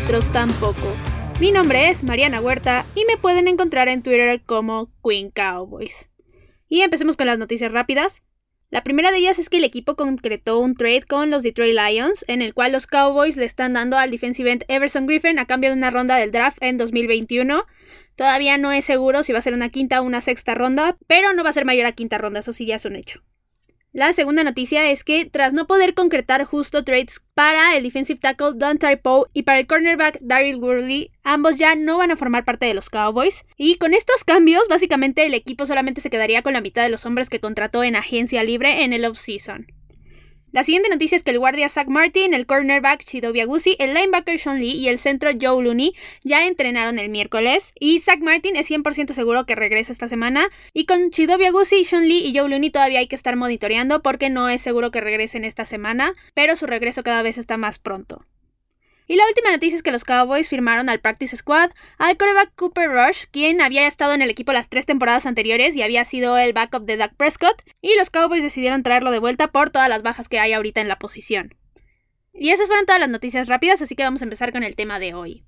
y nosotros tampoco. Mi nombre es Mariana Huerta y me pueden encontrar en Twitter como Queen Cowboys. Y empecemos con las noticias rápidas. La primera de ellas es que el equipo concretó un trade con los Detroit Lions, en el cual los Cowboys le están dando al defensive end Everson Griffin a cambio de una ronda del draft en 2021. Todavía no es seguro si va a ser una quinta o una sexta ronda, pero no va a ser mayor a quinta ronda, eso sí ya es un hecho. La segunda noticia es que tras no poder concretar justo trades para el defensive tackle Dante Poe y para el cornerback Daryl Worley, ambos ya no van a formar parte de los Cowboys. Y con estos cambios, básicamente el equipo solamente se quedaría con la mitad de los hombres que contrató en agencia libre en el offseason. La siguiente noticia es que el guardia Zach Martin, el cornerback Chido Agusi, el linebacker Sean Lee y el centro Joe Looney ya entrenaron el miércoles. Y Zach Martin es 100% seguro que regresa esta semana. Y con Chido Agusi, Sean Lee y Joe Looney todavía hay que estar monitoreando porque no es seguro que regresen esta semana, pero su regreso cada vez está más pronto. Y la última noticia es que los Cowboys firmaron al Practice Squad al quarterback Cooper Rush, quien había estado en el equipo las tres temporadas anteriores y había sido el backup de Dak Prescott, y los Cowboys decidieron traerlo de vuelta por todas las bajas que hay ahorita en la posición. Y esas fueron todas las noticias rápidas, así que vamos a empezar con el tema de hoy.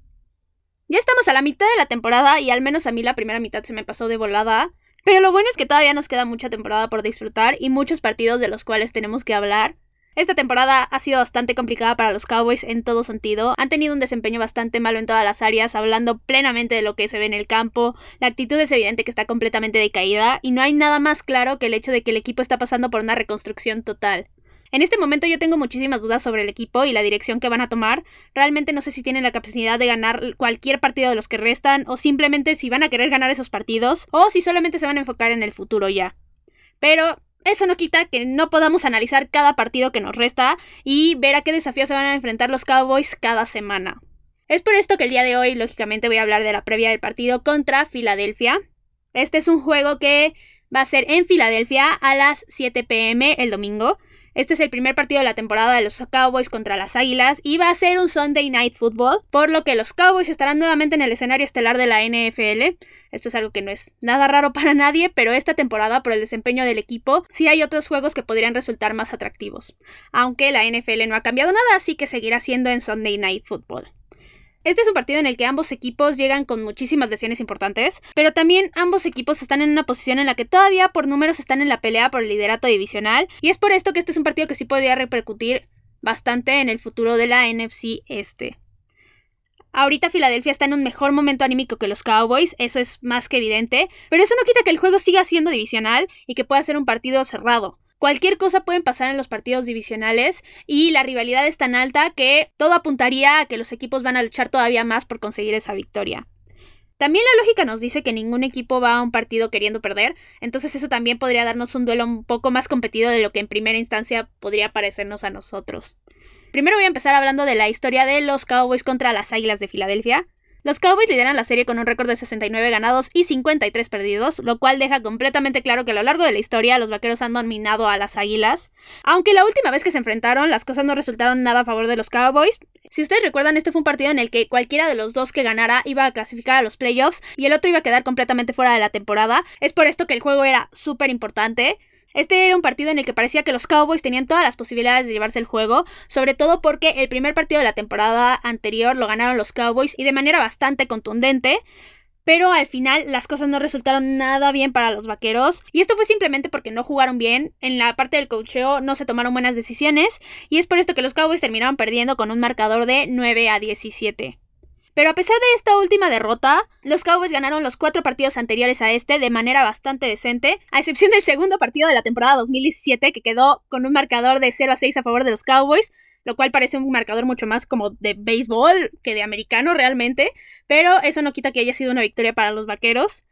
Ya estamos a la mitad de la temporada y al menos a mí la primera mitad se me pasó de volada, pero lo bueno es que todavía nos queda mucha temporada por disfrutar y muchos partidos de los cuales tenemos que hablar, esta temporada ha sido bastante complicada para los Cowboys en todo sentido. Han tenido un desempeño bastante malo en todas las áreas, hablando plenamente de lo que se ve en el campo. La actitud es evidente que está completamente decaída y no hay nada más claro que el hecho de que el equipo está pasando por una reconstrucción total. En este momento yo tengo muchísimas dudas sobre el equipo y la dirección que van a tomar. Realmente no sé si tienen la capacidad de ganar cualquier partido de los que restan o simplemente si van a querer ganar esos partidos o si solamente se van a enfocar en el futuro ya. Pero eso no quita que no podamos analizar cada partido que nos resta y ver a qué desafíos se van a enfrentar los Cowboys cada semana. Es por esto que el día de hoy, lógicamente, voy a hablar de la previa del partido contra Filadelfia. Este es un juego que va a ser en Filadelfia a las 7 pm el domingo. Este es el primer partido de la temporada de los Cowboys contra las Águilas y va a ser un Sunday Night Football, por lo que los Cowboys estarán nuevamente en el escenario estelar de la NFL. Esto es algo que no es nada raro para nadie, pero esta temporada, por el desempeño del equipo, sí hay otros juegos que podrían resultar más atractivos. Aunque la NFL no ha cambiado nada, así que seguirá siendo en Sunday Night Football. Este es un partido en el que ambos equipos llegan con muchísimas lesiones importantes, pero también ambos equipos están en una posición en la que todavía por números están en la pelea por el liderato divisional, y es por esto que este es un partido que sí podría repercutir bastante en el futuro de la NFC este. Ahorita Filadelfia está en un mejor momento anímico que los Cowboys, eso es más que evidente, pero eso no quita que el juego siga siendo divisional y que pueda ser un partido cerrado. Cualquier cosa puede pasar en los partidos divisionales y la rivalidad es tan alta que todo apuntaría a que los equipos van a luchar todavía más por conseguir esa victoria. También la lógica nos dice que ningún equipo va a un partido queriendo perder, entonces eso también podría darnos un duelo un poco más competido de lo que en primera instancia podría parecernos a nosotros. Primero voy a empezar hablando de la historia de los Cowboys contra las Águilas de Filadelfia. Los Cowboys lideran la serie con un récord de 69 ganados y 53 perdidos, lo cual deja completamente claro que a lo largo de la historia los vaqueros han dominado a las águilas. Aunque la última vez que se enfrentaron las cosas no resultaron nada a favor de los Cowboys. Si ustedes recuerdan, este fue un partido en el que cualquiera de los dos que ganara iba a clasificar a los playoffs y el otro iba a quedar completamente fuera de la temporada. Es por esto que el juego era súper importante. Este era un partido en el que parecía que los Cowboys tenían todas las posibilidades de llevarse el juego, sobre todo porque el primer partido de la temporada anterior lo ganaron los Cowboys y de manera bastante contundente. Pero al final las cosas no resultaron nada bien para los vaqueros. Y esto fue simplemente porque no jugaron bien. En la parte del cocheo no se tomaron buenas decisiones. Y es por esto que los Cowboys terminaron perdiendo con un marcador de 9 a 17. Pero a pesar de esta última derrota, los Cowboys ganaron los cuatro partidos anteriores a este de manera bastante decente, a excepción del segundo partido de la temporada 2017 que quedó con un marcador de 0 a 6 a favor de los Cowboys, lo cual parece un marcador mucho más como de béisbol que de americano realmente, pero eso no quita que haya sido una victoria para los Vaqueros.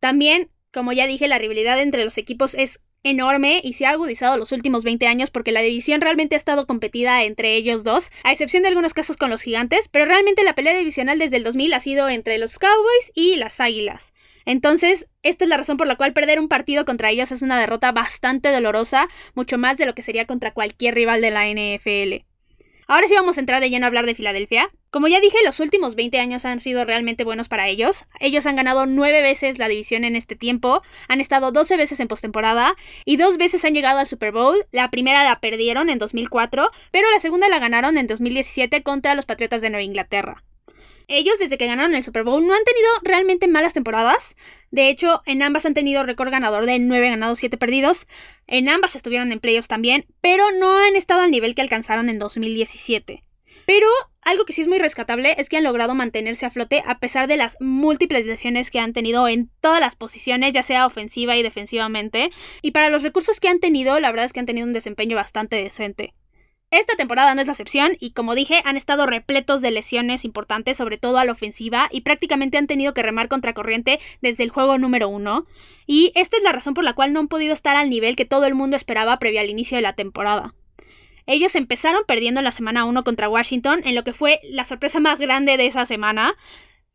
También, como ya dije, la rivalidad entre los equipos es enorme y se ha agudizado los últimos 20 años porque la división realmente ha estado competida entre ellos dos, a excepción de algunos casos con los gigantes, pero realmente la pelea divisional desde el 2000 ha sido entre los Cowboys y las Águilas. Entonces, esta es la razón por la cual perder un partido contra ellos es una derrota bastante dolorosa, mucho más de lo que sería contra cualquier rival de la NFL. Ahora sí vamos a entrar de lleno a hablar de Filadelfia. Como ya dije, los últimos 20 años han sido realmente buenos para ellos. Ellos han ganado 9 veces la división en este tiempo, han estado 12 veces en postemporada y dos veces han llegado al Super Bowl. La primera la perdieron en 2004, pero la segunda la ganaron en 2017 contra los Patriotas de Nueva Inglaterra. Ellos desde que ganaron el Super Bowl no han tenido realmente malas temporadas. De hecho, en ambas han tenido récord ganador de 9 ganados, 7 perdidos. En ambas estuvieron en playoffs también, pero no han estado al nivel que alcanzaron en 2017. Pero algo que sí es muy rescatable es que han logrado mantenerse a flote a pesar de las múltiples lesiones que han tenido en todas las posiciones, ya sea ofensiva y defensivamente. Y para los recursos que han tenido, la verdad es que han tenido un desempeño bastante decente. Esta temporada no es la excepción y como dije, han estado repletos de lesiones importantes, sobre todo a la ofensiva, y prácticamente han tenido que remar contracorriente desde el juego número uno. Y esta es la razón por la cual no han podido estar al nivel que todo el mundo esperaba previo al inicio de la temporada. Ellos empezaron perdiendo en la semana 1 contra Washington, en lo que fue la sorpresa más grande de esa semana.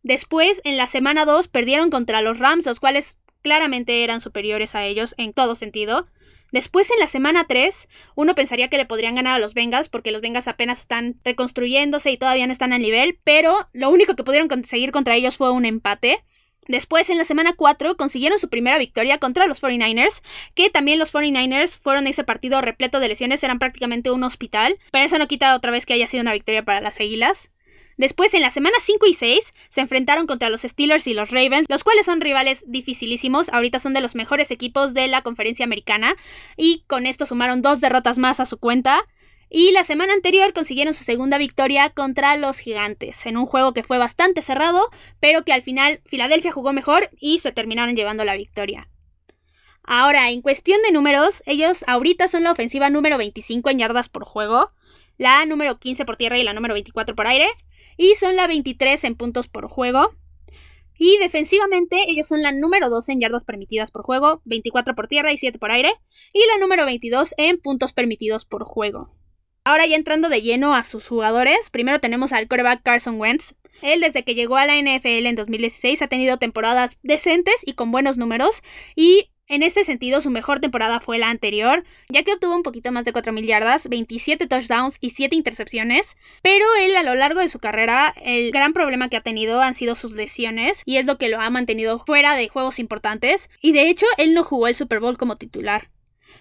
Después, en la semana 2, perdieron contra los Rams, los cuales claramente eran superiores a ellos en todo sentido. Después, en la semana 3, uno pensaría que le podrían ganar a los Bengals, porque los Bengals apenas están reconstruyéndose y todavía no están al nivel, pero lo único que pudieron conseguir contra ellos fue un empate. Después, en la semana 4, consiguieron su primera victoria contra los 49ers, que también los 49ers fueron ese partido repleto de lesiones, eran prácticamente un hospital, pero eso no quita otra vez que haya sido una victoria para las Águilas. Después, en la semana 5 y 6, se enfrentaron contra los Steelers y los Ravens, los cuales son rivales dificilísimos, ahorita son de los mejores equipos de la conferencia americana, y con esto sumaron dos derrotas más a su cuenta. Y la semana anterior consiguieron su segunda victoria contra los Gigantes, en un juego que fue bastante cerrado, pero que al final Filadelfia jugó mejor y se terminaron llevando la victoria. Ahora, en cuestión de números, ellos ahorita son la ofensiva número 25 en yardas por juego, la número 15 por tierra y la número 24 por aire, y son la 23 en puntos por juego. Y defensivamente, ellos son la número 12 en yardas permitidas por juego, 24 por tierra y 7 por aire, y la número 22 en puntos permitidos por juego. Ahora ya entrando de lleno a sus jugadores, primero tenemos al quarterback Carson Wentz. Él desde que llegó a la NFL en 2016 ha tenido temporadas decentes y con buenos números y en este sentido, su mejor temporada fue la anterior, ya que obtuvo un poquito más de 4.000 yardas, 27 touchdowns y 7 intercepciones, pero él a lo largo de su carrera, el gran problema que ha tenido han sido sus lesiones, y es lo que lo ha mantenido fuera de juegos importantes, y de hecho él no jugó el Super Bowl como titular.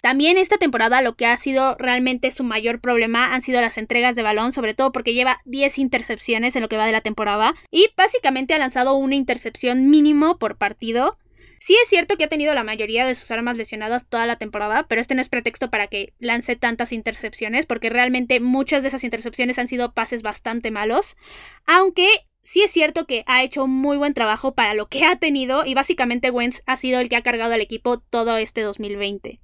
También esta temporada lo que ha sido realmente su mayor problema han sido las entregas de balón, sobre todo porque lleva 10 intercepciones en lo que va de la temporada y básicamente ha lanzado una intercepción mínimo por partido. Sí es cierto que ha tenido la mayoría de sus armas lesionadas toda la temporada, pero este no es pretexto para que lance tantas intercepciones, porque realmente muchas de esas intercepciones han sido pases bastante malos. Aunque sí es cierto que ha hecho muy buen trabajo para lo que ha tenido y básicamente Wentz ha sido el que ha cargado al equipo todo este 2020.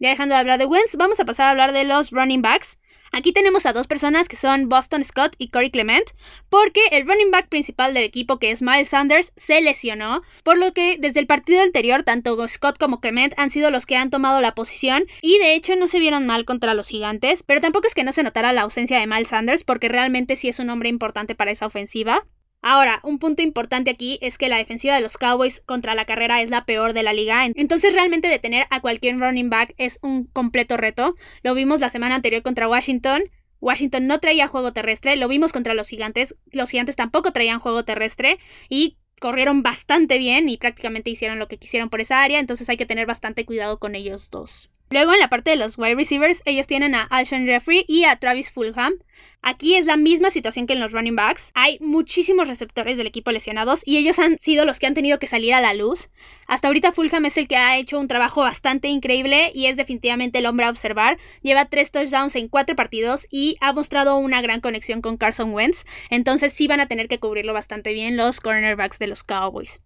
Ya dejando de hablar de Wentz, vamos a pasar a hablar de los running backs. Aquí tenemos a dos personas que son Boston Scott y Corey Clement, porque el running back principal del equipo, que es Miles Sanders, se lesionó, por lo que desde el partido anterior, tanto Scott como Clement han sido los que han tomado la posición, y de hecho no se vieron mal contra los gigantes, pero tampoco es que no se notara la ausencia de Miles Sanders, porque realmente sí es un hombre importante para esa ofensiva. Ahora, un punto importante aquí es que la defensiva de los Cowboys contra la carrera es la peor de la liga, entonces realmente detener a cualquier running back es un completo reto. Lo vimos la semana anterior contra Washington. Washington no traía juego terrestre, lo vimos contra los gigantes, los gigantes tampoco traían juego terrestre y corrieron bastante bien y prácticamente hicieron lo que quisieron por esa área, entonces hay que tener bastante cuidado con ellos dos. Luego en la parte de los wide receivers, ellos tienen a Alshon Jeffrey y a Travis Fulham. Aquí es la misma situación que en los running backs. Hay muchísimos receptores del equipo lesionados y ellos han sido los que han tenido que salir a la luz. Hasta ahorita Fulham es el que ha hecho un trabajo bastante increíble y es definitivamente el hombre a observar. Lleva tres touchdowns en cuatro partidos y ha mostrado una gran conexión con Carson Wentz. Entonces sí van a tener que cubrirlo bastante bien los cornerbacks de los Cowboys.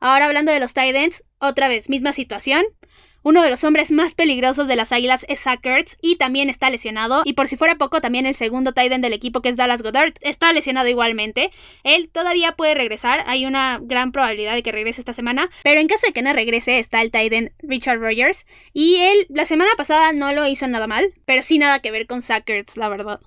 Ahora hablando de los tight ends, otra vez misma situación. Uno de los hombres más peligrosos de las Águilas es Zach y también está lesionado. Y por si fuera poco, también el segundo tight end del equipo que es Dallas Goddard está lesionado igualmente. Él todavía puede regresar, hay una gran probabilidad de que regrese esta semana. Pero en caso de que no regrese está el tight end Richard Rogers. Y él la semana pasada no lo hizo nada mal, pero sí nada que ver con Zach la verdad.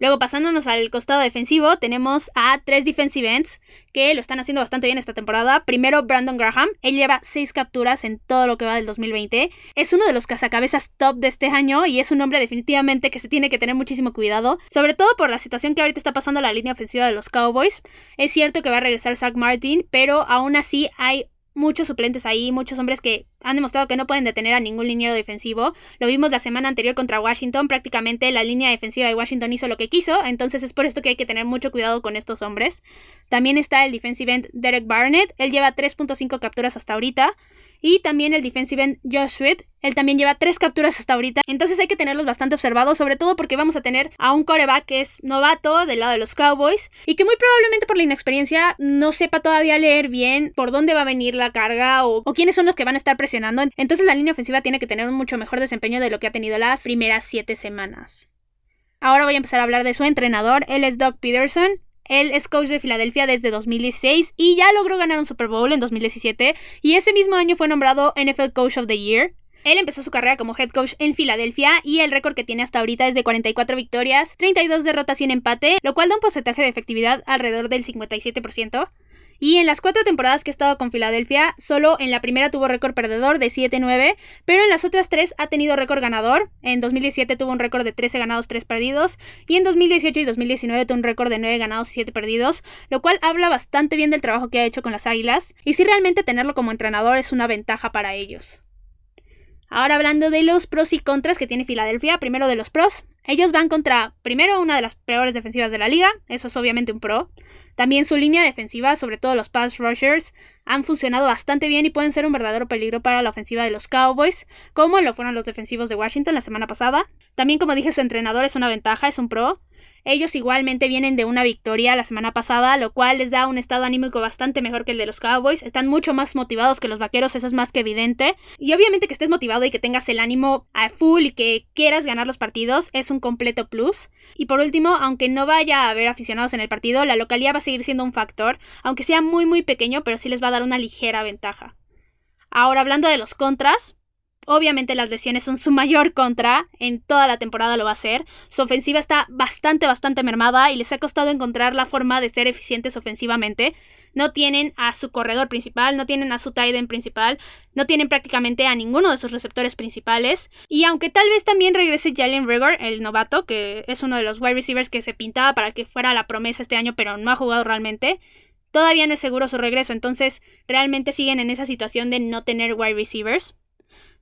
Luego pasándonos al costado defensivo, tenemos a tres defensive ends que lo están haciendo bastante bien esta temporada. Primero Brandon Graham, él lleva seis capturas en todo lo que va del 2020. Es uno de los cazacabezas top de este año y es un hombre definitivamente que se tiene que tener muchísimo cuidado, sobre todo por la situación que ahorita está pasando la línea ofensiva de los Cowboys. Es cierto que va a regresar Zach Martin, pero aún así hay muchos suplentes ahí, muchos hombres que han demostrado que no pueden detener a ningún liniero defensivo. Lo vimos la semana anterior contra Washington, prácticamente la línea defensiva de Washington hizo lo que quiso, entonces es por esto que hay que tener mucho cuidado con estos hombres. También está el defensive end Derek Barnett, él lleva 3.5 capturas hasta ahorita. Y también el defensive end Josh Sweat, él también lleva 3 capturas hasta ahorita. Entonces hay que tenerlos bastante observados, sobre todo porque vamos a tener a un coreback que es novato del lado de los Cowboys y que muy probablemente por la inexperiencia no sepa todavía leer bien por dónde va a venir la carga o, o quiénes son los que van a estar Entonces la línea ofensiva tiene que tener un mucho mejor desempeño de lo que ha tenido las primeras 7 semanas. Ahora voy a empezar a hablar de su entrenador. Él es Doug Peterson. Él es coach de Filadelfia desde 2016 y ya logró ganar un Super Bowl en 2017 y ese mismo año fue nombrado NFL Coach of the Year. Él empezó su carrera como head coach en Filadelfia y el récord que tiene hasta ahorita es de 44 victorias, 32 derrotas y un empate, lo cual da un porcentaje de efectividad alrededor del 57%. Y en las cuatro temporadas que ha estado con Filadelfia, solo en la primera tuvo récord perdedor de 7-9, pero en las otras tres ha tenido récord ganador. En 2017 tuvo un récord de 13 ganados, 3 perdidos, y en 2018 y 2019 tuvo un récord de 9 ganados y 7 perdidos, lo cual habla bastante bien del trabajo que ha hecho con las Águilas, y si realmente tenerlo como entrenador es una ventaja para ellos. Ahora hablando de los pros y contras que tiene Filadelfia, primero de los pros, ellos van contra, primero, una de las peores defensivas de la liga, eso es obviamente un pro. También su línea defensiva, sobre todo los pass rushers, han funcionado bastante bien y pueden ser un verdadero peligro para la ofensiva de los Cowboys, como lo fueron los defensivos de Washington la semana pasada. También, como dije, su entrenador es una ventaja, es un pro. Ellos igualmente vienen de una victoria la semana pasada, lo cual les da un estado anímico bastante mejor que el de los Cowboys. Están mucho más motivados que los vaqueros, eso es más que evidente. Y obviamente que estés motivado y que tengas el ánimo a full y que quieras ganar los partidos es un completo plus. Y por último, aunque no vaya a haber aficionados en el partido, la localidad va a seguir siendo un factor, aunque sea muy muy pequeño, pero sí les va a dar una ligera ventaja. Ahora hablando de los contras, Obviamente las lesiones son su mayor contra, en toda la temporada lo va a ser. Su ofensiva está bastante, bastante mermada y les ha costado encontrar la forma de ser eficientes ofensivamente. No tienen a su corredor principal, no tienen a su tight end principal, no tienen prácticamente a ninguno de sus receptores principales. Y aunque tal vez también regrese Jalen Rigor, el novato, que es uno de los wide receivers que se pintaba para que fuera la promesa este año, pero no ha jugado realmente, todavía no es seguro su regreso. Entonces realmente siguen en esa situación de no tener wide receivers.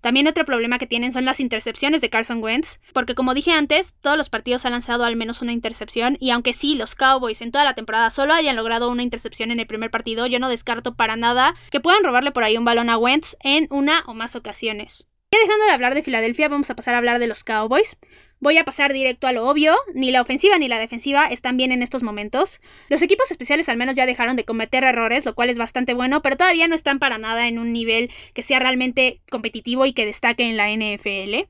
También otro problema que tienen son las intercepciones de Carson Wentz, porque como dije antes, todos los partidos han lanzado al menos una intercepción y aunque sí, los Cowboys en toda la temporada solo hayan logrado una intercepción en el primer partido, yo no descarto para nada que puedan robarle por ahí un balón a Wentz en una o más ocasiones. Ya dejando de hablar de Filadelfia, vamos a pasar a hablar de los Cowboys. Voy a pasar directo a lo obvio, ni la ofensiva ni la defensiva están bien en estos momentos. Los equipos especiales al menos ya dejaron de cometer errores, lo cual es bastante bueno, pero todavía no están para nada en un nivel que sea realmente competitivo y que destaque en la NFL.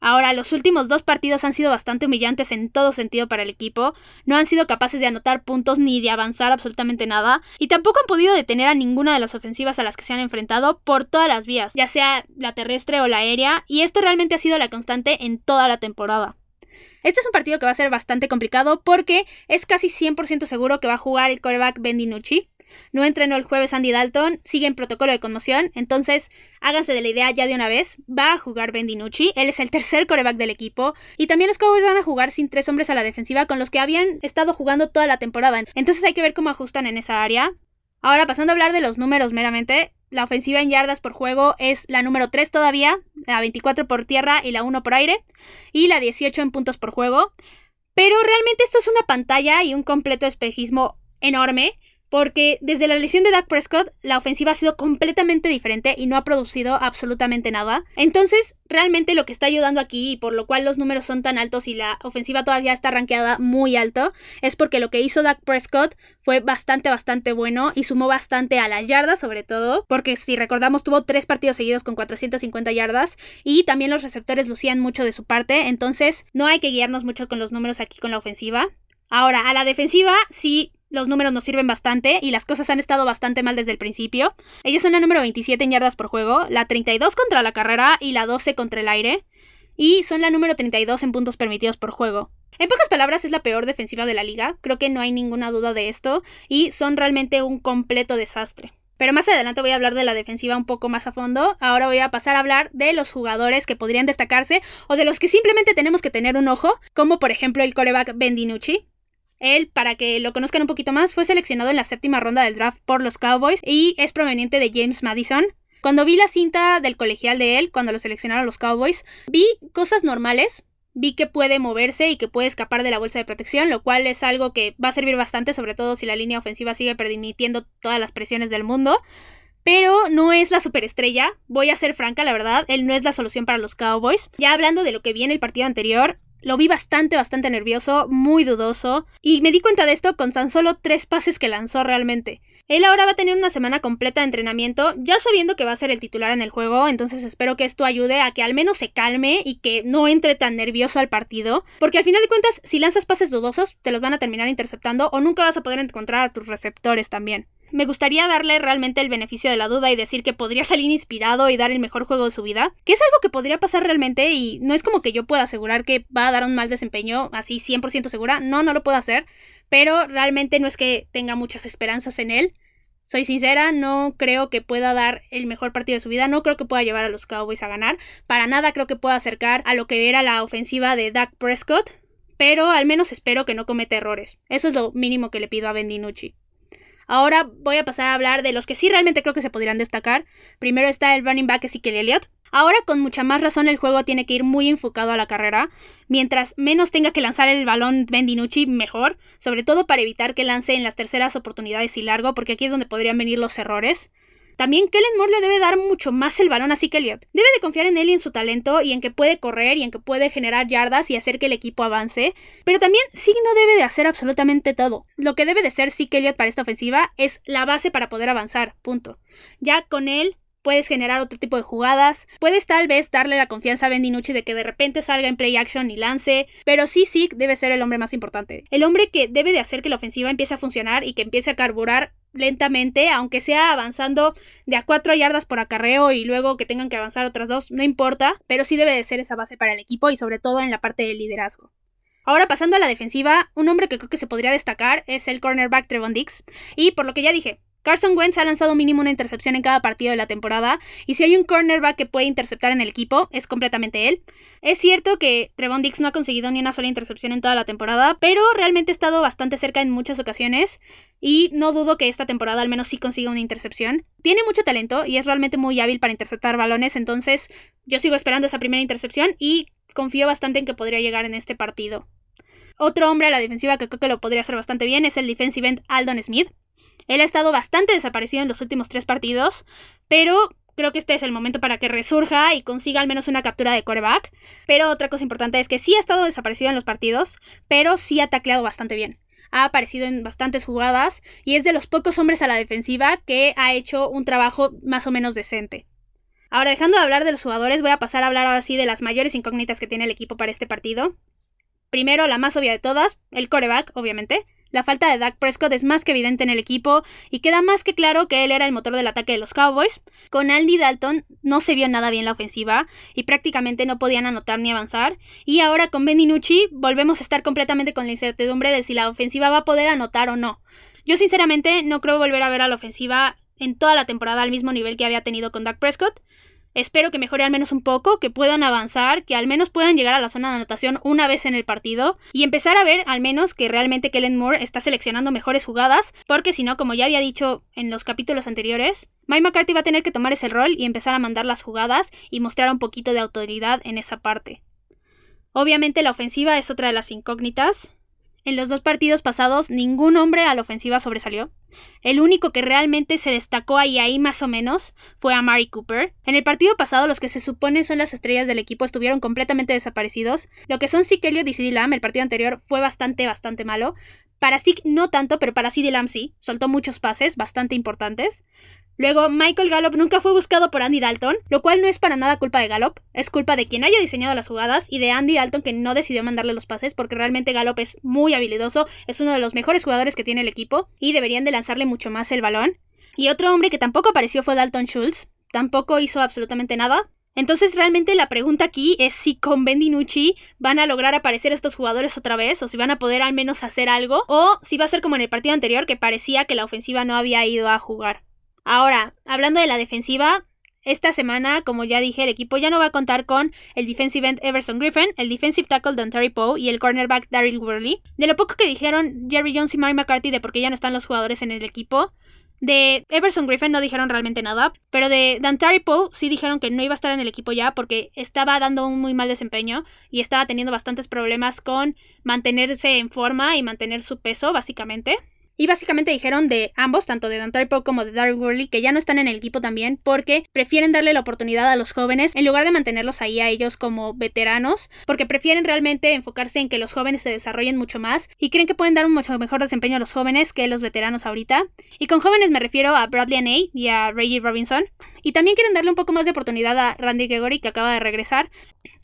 Ahora, los últimos dos partidos han sido bastante humillantes en todo sentido para el equipo, no han sido capaces de anotar puntos ni de avanzar absolutamente nada, y tampoco han podido detener a ninguna de las ofensivas a las que se han enfrentado por todas las vías, ya sea la terrestre o la aérea, y esto realmente ha sido la constante en toda la temporada. Este es un partido que va a ser bastante complicado porque es casi 100% seguro que va a jugar el coreback Ben DiNucci. No entrenó el jueves Andy Dalton, sigue en protocolo de conmoción, entonces háganse de la idea ya de una vez. Va a jugar Ben DiNucci, él es el tercer coreback del equipo, y también los Cowboys van a jugar sin tres hombres a la defensiva con los que habían estado jugando toda la temporada. Entonces hay que ver cómo ajustan en esa área. Ahora, pasando a hablar de los números meramente, la ofensiva en yardas por juego es la número 3 todavía, la 24 por tierra y la 1 por aire, y la 18 en puntos por juego. Pero realmente esto es una pantalla y un completo espejismo enorme porque desde la lesión de Dak Prescott, la ofensiva ha sido completamente diferente y no ha producido absolutamente nada. Entonces, realmente lo que está ayudando aquí y por lo cual los números son tan altos y la ofensiva todavía está rankeada muy alto, es porque lo que hizo Dak Prescott fue bastante, bastante bueno y sumó bastante a las yardas, sobre todo, porque si recordamos, tuvo tres partidos seguidos con 450 yardas y también los receptores lucían mucho de su parte. Entonces, no hay que guiarnos mucho con los números aquí con la ofensiva. Ahora, a la defensiva sí los números nos sirven bastante y las cosas han estado bastante mal desde el principio. Ellos son la número 27 en yardas por juego, la 32 contra la carrera y la 12 contra el aire. y son la número 32 en puntos permitidos por juego. En pocas palabras, es la peor defensiva de la liga, creo que no hay ninguna duda de esto, y son realmente un completo desastre. Pero más adelante voy a hablar de la defensiva un poco más a fondo. Ahora voy a pasar a hablar de los jugadores que podrían destacarse o de los que simplemente tenemos que tener un ojo, como por ejemplo el coreback Ben DiNucci. Él, para que lo conozcan un poquito más, fue seleccionado en la séptima ronda del draft por los Cowboys y es proveniente de James Madison. Cuando vi la cinta del colegial de él, cuando lo seleccionaron los Cowboys, vi cosas normales, vi que puede moverse y que puede escapar de la bolsa de protección, lo cual es algo que va a servir bastante, sobre todo si la línea ofensiva sigue permitiendo todas las presiones del mundo. Pero no es la superestrella, voy a ser franca, la verdad, él no es la solución para los Cowboys. Ya hablando de lo que vi en el partido anterior, lo vi bastante, bastante nervioso, muy dudoso, y me di cuenta de esto con tan solo tres pases que lanzó realmente. Él ahora va a tener una semana completa de entrenamiento, ya sabiendo que va a ser el titular en el juego, entonces espero que esto ayude a que al menos se calme y que no entre tan nervioso al partido, porque al final de cuentas, si lanzas pases dudosos, te los van a terminar interceptando o nunca vas a poder encontrar a tus receptores también. Me gustaría darle realmente el beneficio de la duda y decir que podría salir inspirado y dar el mejor juego de su vida, que es algo que podría pasar realmente y no es como que yo pueda asegurar que va a dar un mal desempeño así 100% segura, no, no lo puedo hacer, pero realmente no es que tenga muchas esperanzas en él. Soy sincera, no creo que pueda dar el mejor partido de su vida, no creo que pueda llevar a los Cowboys a ganar, para nada creo que pueda acercar a lo que era la ofensiva de Dak Prescott, pero al menos espero que no cometa errores. Eso es lo mínimo que le pido a Ben DiNucci. Ahora voy a pasar a hablar de los que sí realmente creo que se podrían destacar. Primero está el running back Ezekiel Elliott. Ahora con mucha más razón el juego tiene que ir muy enfocado a la carrera. Mientras menos tenga que lanzar el balón Ben DiNucci, mejor. Sobre todo para evitar que lance en las terceras oportunidades y largo, porque aquí es donde podrían venir los errores. También Kellen Moore le debe dar mucho más el balón a Zeke Elliott. Debe de confiar en él y en su talento y en que puede correr y en que puede generar yardas y hacer que el equipo avance. Pero también Zeke no debe de hacer absolutamente todo. Lo que debe de ser Zeke Elliott para esta ofensiva es la base para poder avanzar. Punto. Ya con él puedes generar otro tipo de jugadas, puedes tal vez darle la confianza a Ben DiNucci de que de repente salga en play action y lance, pero sí Zeke debe ser el hombre más importante, el hombre que debe de hacer que la ofensiva empiece a funcionar y que empiece a carburar lentamente, aunque sea avanzando de a cuatro yardas por acarreo y luego que tengan que avanzar otras dos, no importa, pero sí debe de ser esa base para el equipo y sobre todo en la parte del liderazgo. Ahora pasando a la defensiva, un hombre que creo que se podría destacar es el cornerback Trevon Dix, y por lo que ya dije, Carson Wentz ha lanzado mínimo una intercepción en cada partido de la temporada, y si hay un cornerback que puede interceptar en el equipo, es completamente él. Es cierto que Trevon Dix no ha conseguido ni una sola intercepción en toda la temporada, pero realmente ha estado bastante cerca en muchas ocasiones, y no dudo que esta temporada al menos sí consiga una intercepción. Tiene mucho talento y es realmente muy hábil para interceptar balones, entonces yo sigo esperando esa primera intercepción y confío bastante en que podría llegar en este partido. Otro hombre a la defensiva que creo que lo podría hacer bastante bien es el defensive end Aldon Smith. Él ha estado bastante desaparecido en los últimos tres partidos, pero creo que este es el momento para que resurja y consiga al menos una captura de coreback. Pero otra cosa importante es que sí ha estado desaparecido en los partidos, pero sí ha tacleado bastante bien. Ha aparecido en bastantes jugadas y es de los pocos hombres a la defensiva que ha hecho un trabajo más o menos decente. Ahora, dejando de hablar de los jugadores, voy a pasar a hablar ahora sí de las mayores incógnitas que tiene el equipo para este partido. Primero, la más obvia de todas, el coreback, obviamente. La falta de Dak Prescott es más que evidente en el equipo y queda más que claro que él era el motor del ataque de los Cowboys. Con Andy Dalton no se vio nada bien la ofensiva y prácticamente no podían anotar ni avanzar. Y ahora con Ben DiNucci volvemos a estar completamente con la incertidumbre de si la ofensiva va a poder anotar o no. Yo sinceramente no creo volver a ver a la ofensiva en toda la temporada al mismo nivel que había tenido con Dak Prescott. Espero que mejore al menos un poco, que puedan avanzar, que al menos puedan llegar a la zona de anotación una vez en el partido y empezar a ver al menos que realmente Kellen Moore está seleccionando mejores jugadas, porque si no, como ya había dicho en los capítulos anteriores, Mike McCarthy va a tener que tomar ese rol y empezar a mandar las jugadas y mostrar un poquito de autoridad en esa parte. Obviamente la ofensiva es otra de las incógnitas. En los dos partidos pasados ningún hombre a la ofensiva sobresalió. El único que realmente se destacó ahí ahí más o menos fue a Mari Cooper. En el partido pasado los que se supone son las estrellas del equipo estuvieron completamente desaparecidos. Lo que son Zeke y Lamb, el partido anterior fue bastante bastante malo. Para Zeke no tanto, pero para CD Lamb sí. Soltó muchos pases bastante importantes. Luego, Michael Gallup nunca fue buscado por Andy Dalton, lo cual no es para nada culpa de Gallup, es culpa de quien haya diseñado las jugadas y de Andy Dalton que no decidió mandarle los pases porque realmente Gallup es muy habilidoso, es uno de los mejores jugadores que tiene el equipo y deberían de lanzarle mucho más el balón. Y otro hombre que tampoco apareció fue Dalton Schultz, tampoco hizo absolutamente nada. Entonces realmente la pregunta aquí es si con Ben DiNucci van a lograr aparecer estos jugadores otra vez o si van a poder al menos hacer algo o si va a ser como en el partido anterior que parecía que la ofensiva no había ido a jugar. Ahora, hablando de la defensiva, esta semana, como ya dije, el equipo ya no va a contar con el defensive end Everson Griffin, el defensive tackle Terry Poe y el cornerback Daryl Worley. De lo poco que dijeron Jerry Jones y Mike McCarthy de por qué ya no están los jugadores en el equipo, de Everson Griffin no dijeron realmente nada, pero de Dantari Poe sí dijeron que no iba a estar en el equipo ya porque estaba dando un muy mal desempeño y estaba teniendo bastantes problemas con mantenerse en forma y mantener su peso, básicamente. Y básicamente dijeron de ambos, tanto de Dantari Poe como de Darryl Worley, que ya no están en el equipo también porque prefieren darle la oportunidad a los jóvenes en lugar de mantenerlos ahí a ellos como veteranos, porque prefieren realmente enfocarse en que los jóvenes se desarrollen mucho más y creen que pueden dar un mucho mejor desempeño a los jóvenes que los veteranos ahorita. Y con jóvenes me refiero a Bradley Anay y a Reggie Robinson. Y también quieren darle un poco más de oportunidad a Randy Gregory, que acaba de regresar.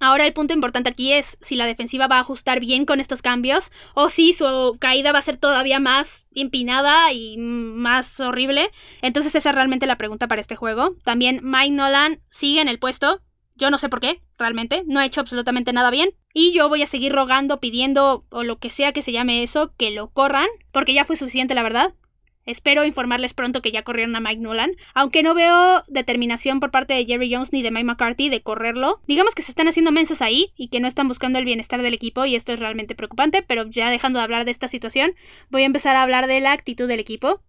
Ahora el punto importante aquí es si la defensiva va a ajustar bien con estos cambios o si su caída va a ser todavía más empinada y más horrible. Entonces esa es realmente la pregunta para este juego. También Mike Nolan sigue en el puesto. Yo no sé por qué, realmente. No ha hecho absolutamente nada bien. Y yo voy a seguir rogando, pidiendo, o lo que sea que se llame eso, que lo corran. Porque ya fue suficiente, la verdad. Espero informarles pronto que ya corrieron a Mike Nolan, aunque no veo determinación por parte de Jerry Jones ni de Mike McCarthy de correrlo. Digamos que se están haciendo mensos ahí y que no están buscando el bienestar del equipo y esto es realmente preocupante, pero ya dejando de hablar de esta situación, voy a empezar a hablar de la actitud del equipo.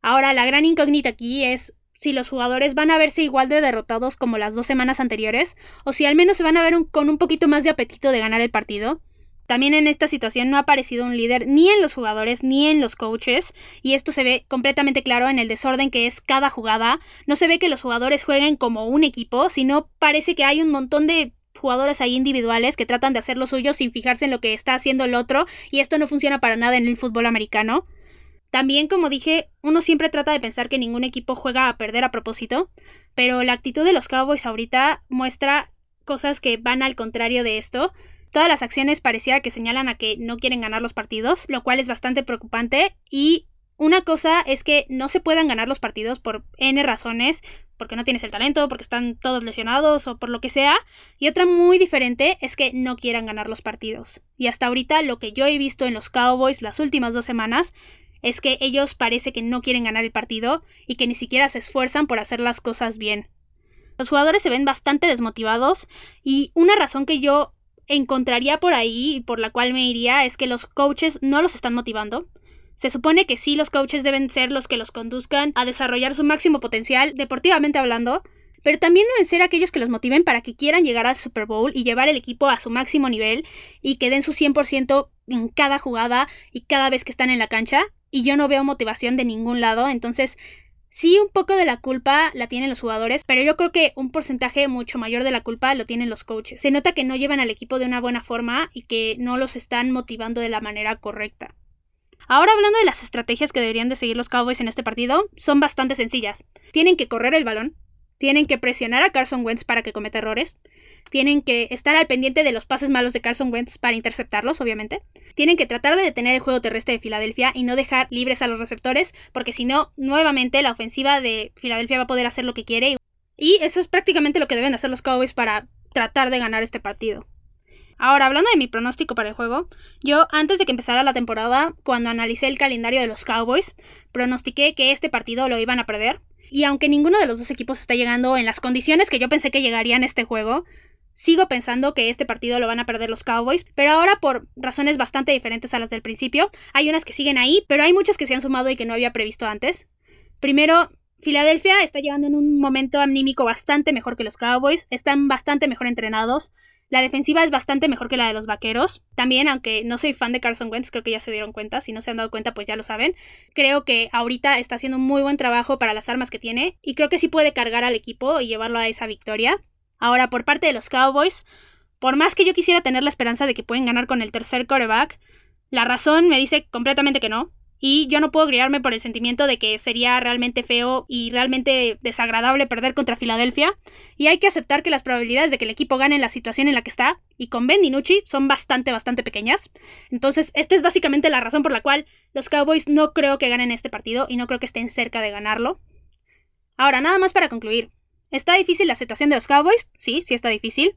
Ahora, la gran incógnita aquí es si los jugadores van a verse igual de derrotados como las dos semanas anteriores, o si al menos se van a ver con un poquito más de apetito de ganar el partido. También en esta situación no ha aparecido un líder ni en los jugadores ni en los coaches, y esto se ve completamente claro en el desorden que es cada jugada. No se ve que los jugadores jueguen como un equipo, sino parece que hay un montón de jugadores ahí individuales que tratan de hacer lo suyo sin fijarse en lo que está haciendo el otro, y esto no funciona para nada en el fútbol americano. También, como dije, uno siempre trata de pensar que ningún equipo juega a perder a propósito, pero la actitud de los Cowboys ahorita muestra cosas que van al contrario de esto. Todas las acciones pareciera que señalan a que no quieren ganar los partidos, lo cual es bastante preocupante y una cosa es que no se puedan ganar los partidos por N razones, porque no tienes el talento, porque están todos lesionados o por lo que sea. Y otra muy diferente es que no quieran ganar los partidos. Y hasta ahorita lo que yo he visto en los Cowboys las últimas dos semanas es que ellos parece que no quieren ganar el partido y que ni siquiera se esfuerzan por hacer las cosas bien. Los jugadores se ven bastante desmotivados y una razón que yo encontraría por ahí y por la cual me iría es que los coaches no los están motivando. Se supone que sí los coaches deben ser los que los conduzcan a desarrollar su máximo potencial, deportivamente hablando, pero también deben ser aquellos que los motiven para que quieran llegar al Super Bowl y llevar el equipo a su máximo nivel y que den su 100% en cada jugada y cada vez que están en la cancha. Y yo no veo motivación de ningún lado, entonces Sí, un poco de la culpa la tienen los jugadores, pero yo creo que un porcentaje mucho mayor de la culpa lo tienen los coaches. Se nota que no llevan al equipo de una buena forma y que no los están motivando de la manera correcta. Ahora hablando de las estrategias que deberían de seguir los Cowboys en este partido, son bastante sencillas. Tienen que correr el balón, tienen que presionar a Carson Wentz para que cometa errores. Tienen que estar al pendiente de los pases malos de Carson Wentz para interceptarlos, obviamente. Tienen que tratar de detener el juego terrestre de Filadelfia y no dejar libres a los receptores, porque si no, nuevamente la ofensiva de Filadelfia va a poder hacer lo que quiere. Y eso es prácticamente lo que deben hacer los Cowboys para tratar de ganar este partido. Ahora, hablando de mi pronóstico para el juego, yo antes de que empezara la temporada, cuando analicé el calendario de los Cowboys, pronostiqué que este partido lo iban a perder. Y aunque ninguno de los dos equipos está llegando en las condiciones que yo pensé que llegarían este juego, sigo pensando que este partido lo van a perder los Cowboys, pero ahora por razones bastante diferentes a las del principio. Hay unas que siguen ahí, pero hay muchas que se han sumado y que no había previsto antes. Primero, Filadelfia está llegando en un momento anímico bastante mejor que los Cowboys, están bastante mejor entrenados, la defensiva es bastante mejor que la de los Vaqueros. También, aunque no soy fan de Carson Wentz, creo que ya se dieron cuenta, si no se han dado cuenta pues ya lo saben. Creo que ahorita está haciendo un muy buen trabajo para las armas que tiene y creo que sí puede cargar al equipo y llevarlo a esa victoria. Ahora, por parte de los Cowboys, por más que yo quisiera tener la esperanza de que pueden ganar con el tercer coreback, la razón me dice completamente que no. Y yo no puedo guiarme por el sentimiento de que sería realmente feo y realmente desagradable perder contra Filadelfia. Y hay que aceptar que las probabilidades de que el equipo gane en la situación en la que está y con Ben DiNucci son bastante, bastante pequeñas. Entonces, esta es básicamente la razón por la cual los Cowboys no creo que ganen este partido y no creo que estén cerca de ganarlo. Ahora, nada más para concluir. ¿Está difícil la aceptación de los Cowboys? Sí, sí está difícil.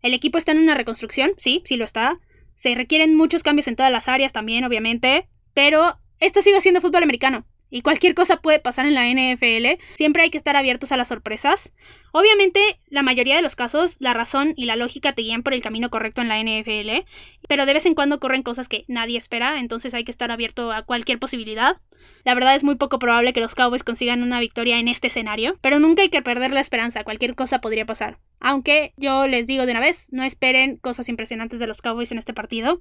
¿El equipo está en una reconstrucción? Sí, sí lo está. Se requieren muchos cambios en todas las áreas también, obviamente. Pero esto sigue siendo fútbol americano. Y cualquier cosa puede pasar en la NFL. Siempre hay que estar abiertos a las sorpresas. Obviamente, la mayoría de los casos, la razón y la lógica te guían por el camino correcto en la NFL. Pero de vez en cuando ocurren cosas que nadie espera. Entonces hay que estar abierto a cualquier posibilidad. La verdad es muy poco probable que los Cowboys consigan una victoria en este escenario. Pero nunca hay que perder la esperanza. Cualquier cosa podría pasar. Aunque yo les digo de una vez, no esperen cosas impresionantes de los Cowboys en este partido.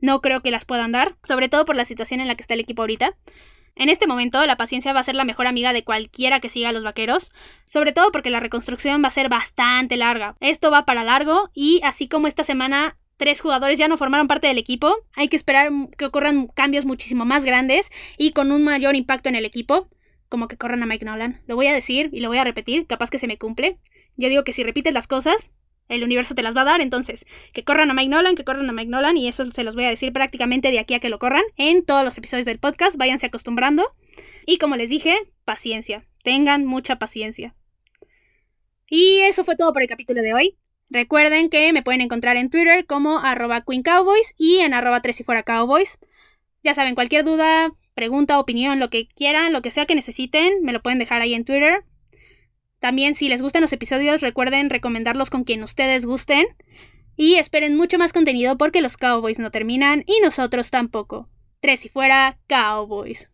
No creo que las puedan dar. Sobre todo por la situación en la que está el equipo ahorita. En este momento, la paciencia va a ser la mejor amiga de cualquiera que siga a los vaqueros, sobre todo porque la reconstrucción va a ser bastante larga. Esto va para largo y así como esta semana tres jugadores ya no formaron parte del equipo, hay que esperar que ocurran cambios muchísimo más grandes y con un mayor impacto en el equipo, como que corran a Mike Nolan. Lo voy a decir y lo voy a repetir, capaz que se me cumple. Yo digo que si repites las cosas, el universo te las va a dar, entonces que corran a Mike Nolan, que corran a Mike Nolan y eso se los voy a decir prácticamente de aquí a que lo corran en todos los episodios del podcast, váyanse acostumbrando y como les dije, paciencia, tengan mucha paciencia. Y eso fue todo por el capítulo de hoy. Recuerden que me pueden encontrar en Twitter como arroba Queen Cowboys y en arroba tres y fuera Cowboys. Ya saben, cualquier duda, pregunta, opinión, lo que quieran, lo que sea que necesiten, me lo pueden dejar ahí en Twitter. También si les gustan los episodios, recuerden recomendarlos con quien ustedes gusten. Y esperen mucho más contenido porque los Cowboys no terminan y nosotros tampoco. Tres y fuera, Cowboys.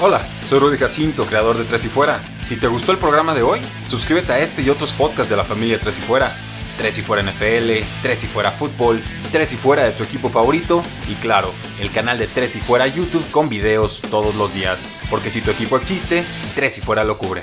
Hola, soy Rudy Jacinto, creador de Tres y Fuera. Si te gustó el programa de hoy, suscríbete a este y otros podcasts de la familia Tres y Fuera. Tres y Fuera NFL, Tres y Fuera Fútbol, Tres y Fuera de tu equipo favorito y claro, el canal de Tres y Fuera YouTube con videos todos los días. Porque si tu equipo existe, Tres y Fuera lo cubre.